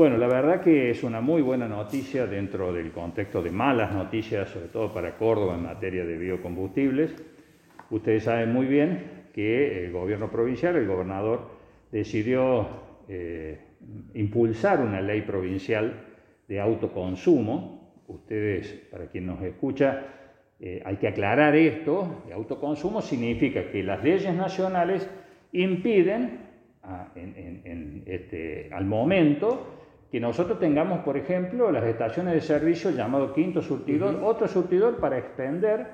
Bueno, la verdad que es una muy buena noticia dentro del contexto de malas noticias, sobre todo para Córdoba en materia de biocombustibles. Ustedes saben muy bien que el gobierno provincial, el gobernador, decidió eh, impulsar una ley provincial de autoconsumo. Ustedes, para quien nos escucha, eh, hay que aclarar esto. El autoconsumo significa que las leyes nacionales impiden este, al momento que nosotros tengamos, por ejemplo, las estaciones de servicio llamado quinto surtidor, otro surtidor para expender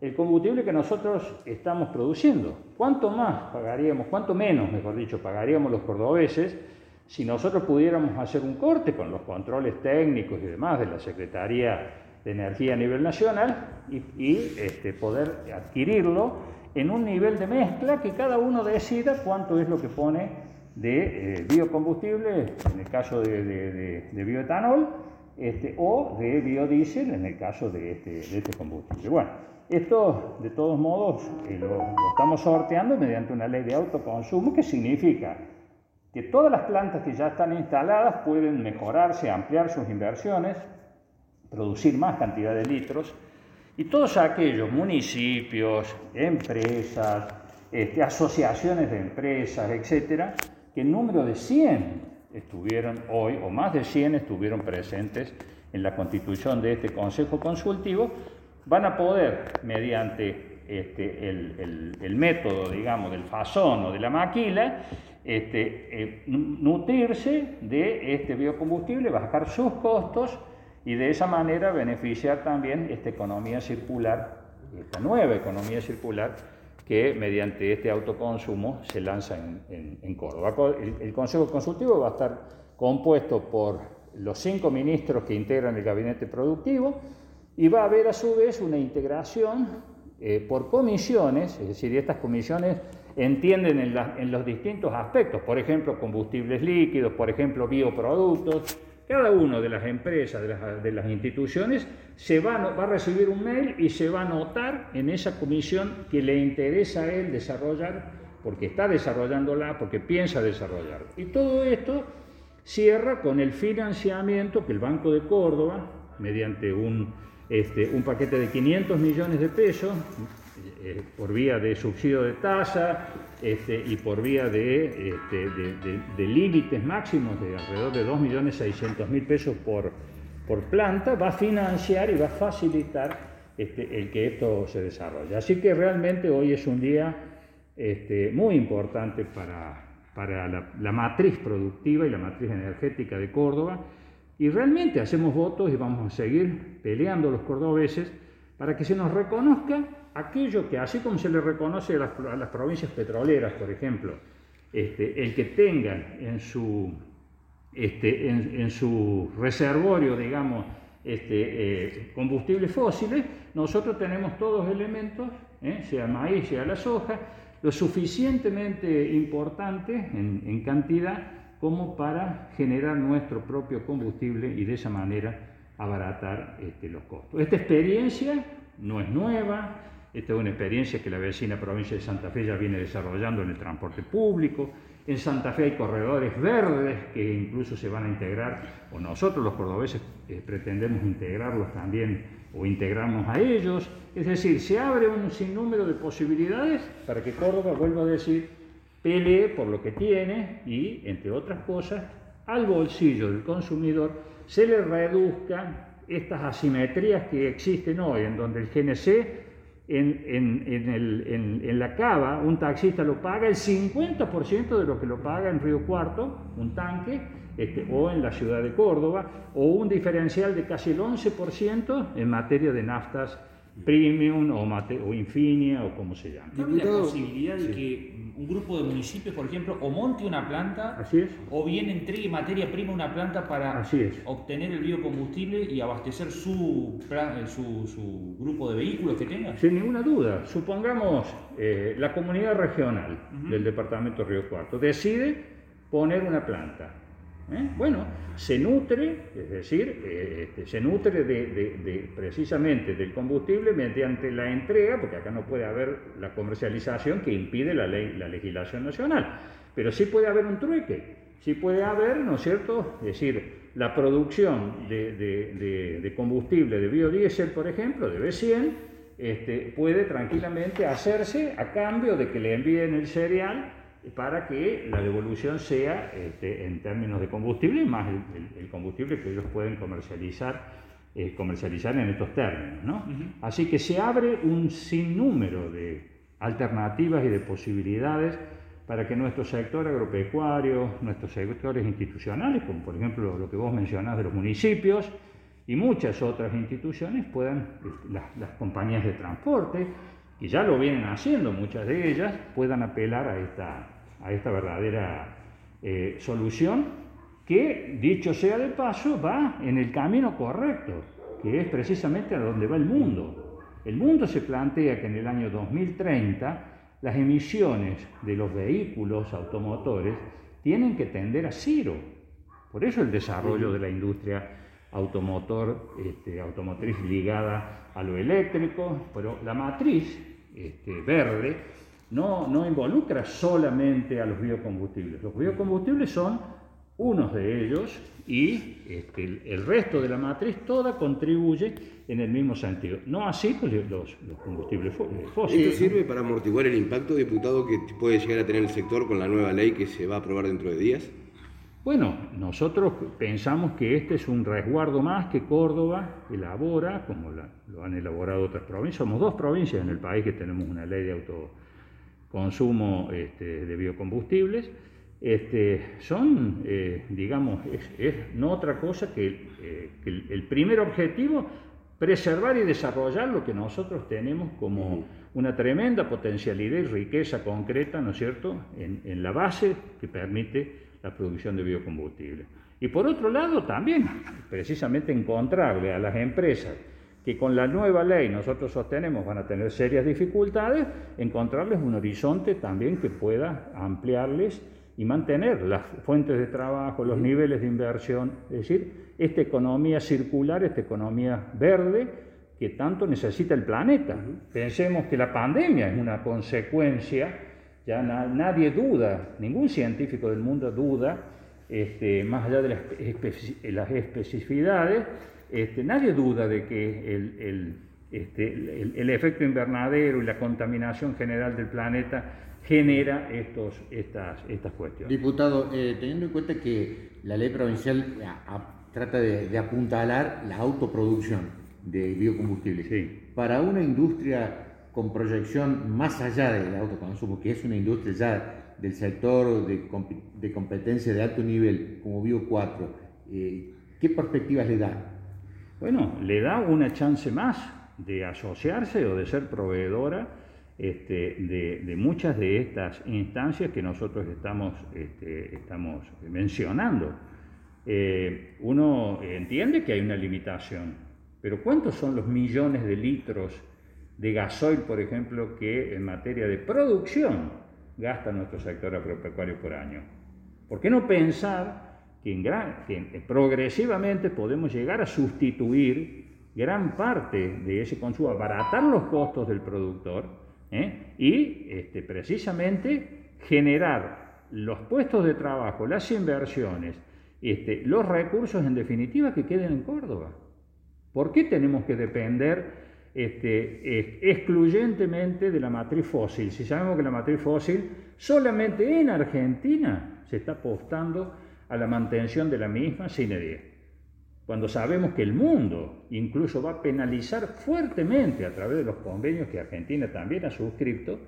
el combustible que nosotros estamos produciendo. ¿Cuánto más pagaríamos, cuánto menos, mejor dicho, pagaríamos los cordobeses si nosotros pudiéramos hacer un corte con los controles técnicos y demás de la Secretaría de Energía a nivel nacional y, este, poder adquirirlo en un nivel de mezcla que cada uno decida cuánto es lo que pone de eh, biocombustible, en el caso de, bioetanol, este, o de biodiesel, en el caso de este, este combustible. Bueno, esto de todos modos eh, lo, estamos sorteando mediante una ley de autoconsumo que significa que todas las plantas que ya están instaladas pueden mejorarse, ampliar sus inversiones, producir más cantidad de litros, y todos aquellos municipios, empresas, este, asociaciones de empresas, etcétera, que el número de 100 estuvieron hoy, o más de 100 estuvieron presentes en la constitución de este Consejo Consultivo, van a poder, mediante este, el, método, digamos, del fasón o de la maquila, este, eh, nutrirse de este biocombustible, bajar sus costos y de esa manera beneficiar también esta economía circular, esta nueva economía circular que mediante este autoconsumo se lanza en, Córdoba. El, Consejo Consultivo va a estar compuesto por los cinco ministros que integran el gabinete productivo y va a haber a su vez una integración eh, por comisiones, es decir, estas comisiones entienden en, en los distintos aspectos, por ejemplo, combustibles líquidos, por ejemplo, bioproductos, cada una de las empresas, de las, instituciones, se va, va, a recibir un mail y se va a anotar en esa comisión que le interesa a él desarrollar, porque está desarrollándola, porque piensa desarrollar. Y todo esto cierra con el financiamiento que el Banco de Córdoba, mediante un, este, un paquete de 500 millones de pesos, eh, por vía de subsidio de tasa este, y por vía de, este, límites máximos de alrededor de 2.600.000 pesos por, por planta, va a financiar y va a facilitar este, el que esto se desarrolle. Así que realmente hoy es un día muy importante para, para la, la matriz productiva y la matriz energética de Córdoba y realmente hacemos votos y vamos a seguir peleando los cordobeses para que se nos reconozca aquello que, así como se le reconoce a las, provincias petroleras, por ejemplo, este, el que tengan en su, este, en, su reservorio, digamos, este, eh, combustibles fósiles, nosotros tenemos todos elementos, ¿eh? sea el maíz, sea la soja, lo suficientemente importante en, en cantidad como para generar nuestro propio combustible y de esa manera abaratar este, los costos. Esta experiencia no es nueva, esta es una experiencia que la vecina provincia de Santa Fe ya viene desarrollando en el transporte público. En Santa Fe hay corredores verdes que incluso se van a integrar, o nosotros los cordobeses eh, pretendemos integrarlos también o integrarnos a ellos. Es decir, se abre un sinnúmero de posibilidades para que Córdoba, vuelva a decir, pelee por lo que tiene y, entre otras cosas, al bolsillo del consumidor se le reduzcan estas asimetrías que existen hoy, en donde el GNC en, la cava un taxista lo paga el 50% de lo que lo paga en Río Cuarto, un tanque, este, o en la ciudad de Córdoba, o un diferencial de casi el 11% en materia de naftas premium o, o infinia o como se llama. ¿Cabe la posibilidad de que un grupo de municipios, por ejemplo, o monte una planta, o bien entregue materia prima a una planta para obtener el biocombustible y abastecer su, su, grupo de vehículos que tenga? Sin ninguna duda. Supongamos eh, la comunidad regional del departamento Río Cuarto decide poner una planta ¿Eh? Bueno, se nutre, es decir, eh, este, se nutre de, precisamente del combustible mediante la entrega, porque acá no puede haber la comercialización que impide la, ley, la legislación nacional, pero sí puede haber un trueque. sí puede haber, ¿no es cierto? Es decir, la producción de, combustible de biodiesel, por ejemplo, de B100, este, puede tranquilamente hacerse a cambio de que le envíen el cereal para que la devolución sea este, en términos de combustible más el, combustible que ellos pueden comercializar, eh, comercializar en estos términos. ¿no? Así que se abre un sinnúmero de alternativas y de posibilidades para que nuestro sector agropecuario, nuestros sectores institucionales, como por ejemplo lo que vos mencionás de los municipios y muchas otras instituciones, puedan, este, las, compañías de transporte, y ya lo vienen haciendo muchas de ellas, puedan apelar a esta, a esta verdadera eh, solución que, dicho sea de paso, va en el camino correcto, que es precisamente a donde va el mundo. El mundo se plantea que en el año 2030 las emisiones de los vehículos automotores tienen que tender a cero. Por eso el desarrollo de la industria automotor, este, automotriz ligada a lo eléctrico, pero la matriz este, verde no, no involucra solamente a los biocombustibles. Los biocombustibles son unos de ellos y este, el, resto de la matriz toda contribuye en el mismo sentido. No así pues, los, combustibles fósiles. ¿Esto sirve para amortiguar el impacto, diputado, que puede llegar a tener el sector con la nueva ley que se va a aprobar dentro de días? Bueno, nosotros pensamos que este es un resguardo más que Córdoba elabora, como lo han elaborado otras provincias. Somos dos provincias en el país que tenemos una ley de autoconsumo este, de biocombustibles este, son, eh, digamos, es, no otra cosa que, eh, el, primer objetivo, preservar y desarrollar lo que nosotros tenemos como una tremenda potencialidad y riqueza concreta, ¿no es cierto?, en, la base que permite la producción de biocombustible. Y por otro lado, también, precisamente encontrarle a las empresas que con la nueva ley nosotros sostenemos van a tener serias dificultades, encontrarles un horizonte también que pueda ampliarles y mantener las fuentes de trabajo, los niveles de inversión, es decir, esta economía circular, esta economía verde que tanto necesita el planeta. Pensemos que la pandemia es una consecuencia, ya nadie duda, ningún científico del mundo duda, este, más allá de las, especificidades, este, nadie duda de que el, este, el efecto invernadero y la contaminación general del planeta genera estos, estas, estas cuestiones. Diputado, eh, teniendo en cuenta que la ley provincial trata de, apuntalar la autoproducción de biocombustibles, para una industria con proyección más allá del autoconsumo, que es una industria ya del sector de, competencia de alto nivel como Bio 4, eh, ¿qué perspectivas le da? Bueno, le da una chance más de asociarse o de ser proveedora este, de, muchas de estas instancias que nosotros estamos, este, mencionando. Eh, uno entiende que hay una limitación, pero ¿cuántos son los millones de litros de gasoil, por ejemplo, que en materia de producción gasta nuestro sector agropecuario por año? ¿Por qué no pensar que, que progresivamente podemos llegar a sustituir gran parte de ese consumo, abaratar los costos del productor ¿eh? y este, precisamente generar los puestos de trabajo, las inversiones, este, los recursos en definitiva que queden en Córdoba. ¿Por qué tenemos que depender este, excluyentemente de la matriz fósil? Si sabemos que la matriz fósil solamente en Argentina se está apostando a la mantención de la misma sin idea cuando sabemos que el mundo incluso va a penalizar fuertemente a través de los convenios que Argentina también ha suscrito,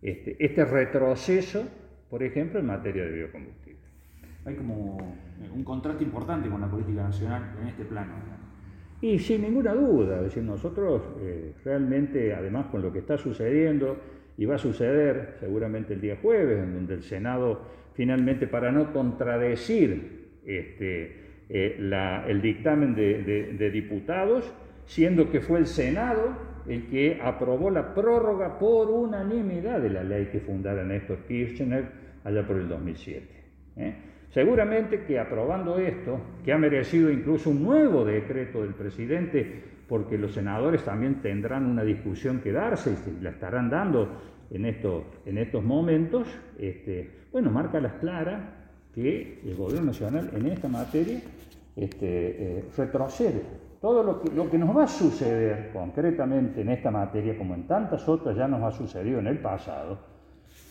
este, este retroceso, por ejemplo, en materia de biocombustible. Hay como un contraste importante con la política nacional en este plano. Y sin ninguna duda, es decir, nosotros eh, realmente, además con lo que está sucediendo y va a suceder seguramente el día jueves, en donde el Senado finalmente, para no contradecir este, eh, el dictamen de, diputados, siendo que fue el Senado el que aprobó la prórroga por unanimidad de la ley que fundara Néstor Kirchner allá por el 2007. ¿eh? Seguramente que aprobando esto, que ha merecido incluso un nuevo decreto del presidente, porque los senadores también tendrán una discusión que darse y la estarán dando en estos, en estos momentos, este, bueno, marca las claras que el gobierno nacional en esta materia este, eh, retrocede. Todo lo que, lo que nos va a suceder concretamente en esta materia, como en tantas otras ya nos ha sucedido en el pasado,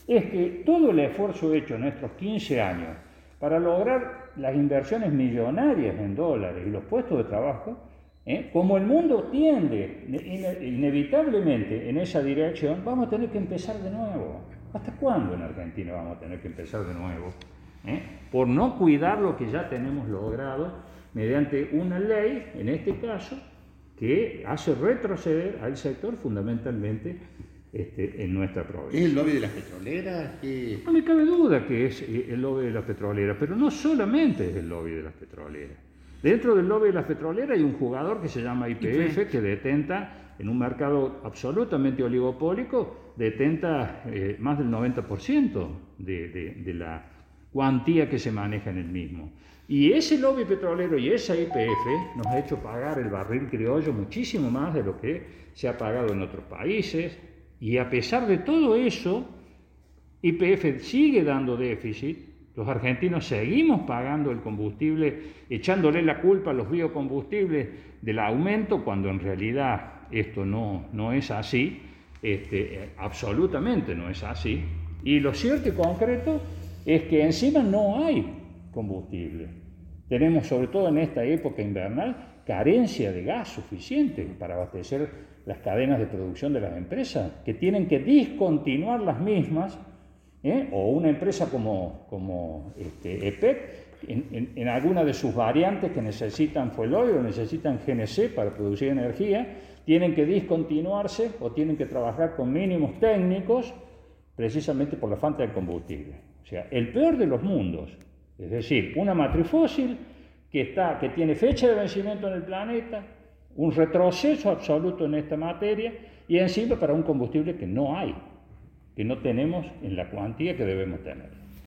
es que todo el esfuerzo hecho en estos 15 años para lograr las inversiones millonarias en dólares y los puestos de trabajo, ¿eh? como el mundo tiende inevitablemente en esa dirección, vamos a tener que empezar de nuevo. ¿Hasta cuándo en Argentina vamos a tener que empezar de nuevo? ¿Eh? Por no cuidar lo que ya tenemos logrado mediante una ley, en este caso, que hace retroceder al sector fundamentalmente este, en nuestra provincia. ¿Es el lobby de las petroleras? No me cabe duda que es eh, el lobby de las petroleras, pero no solamente es el lobby de las petroleras. Dentro del lobby de las petroleras hay un jugador que se llama IPF, que detenta en un mercado absolutamente oligopólico, detenta eh, más del 90% de, de la cuantía que se maneja en el mismo. Y ese lobby petrolero y esa IPF nos ha hecho pagar el barril criollo muchísimo más de lo que se ha pagado en otros países. Y a pesar de todo eso, IPF sigue dando déficit. Los argentinos seguimos pagando el combustible, echándole la culpa a los biocombustibles del aumento, cuando en realidad esto no, no es así, este, absolutamente no es así. Y lo cierto y concreto es que encima no hay combustible. Tenemos, sobre todo en esta época invernal, carencia de gas suficiente para abastecer las cadenas de producción de las empresas, que tienen que discontinuar las mismas, ¿eh? o una empresa como, como este, EPEC, en, alguna de sus variantes que necesitan fuel oil o necesitan GNC para producir energía, tienen que discontinuarse o tienen que trabajar con mínimos técnicos precisamente por la falta de combustible. O sea, el peor de los mundos, es decir, una matriz fósil que, está, que tiene fecha de vencimiento en el planeta, un retroceso absoluto en esta materia y encima para un combustible que no hay, que no tenemos en la cuantía que debemos tener.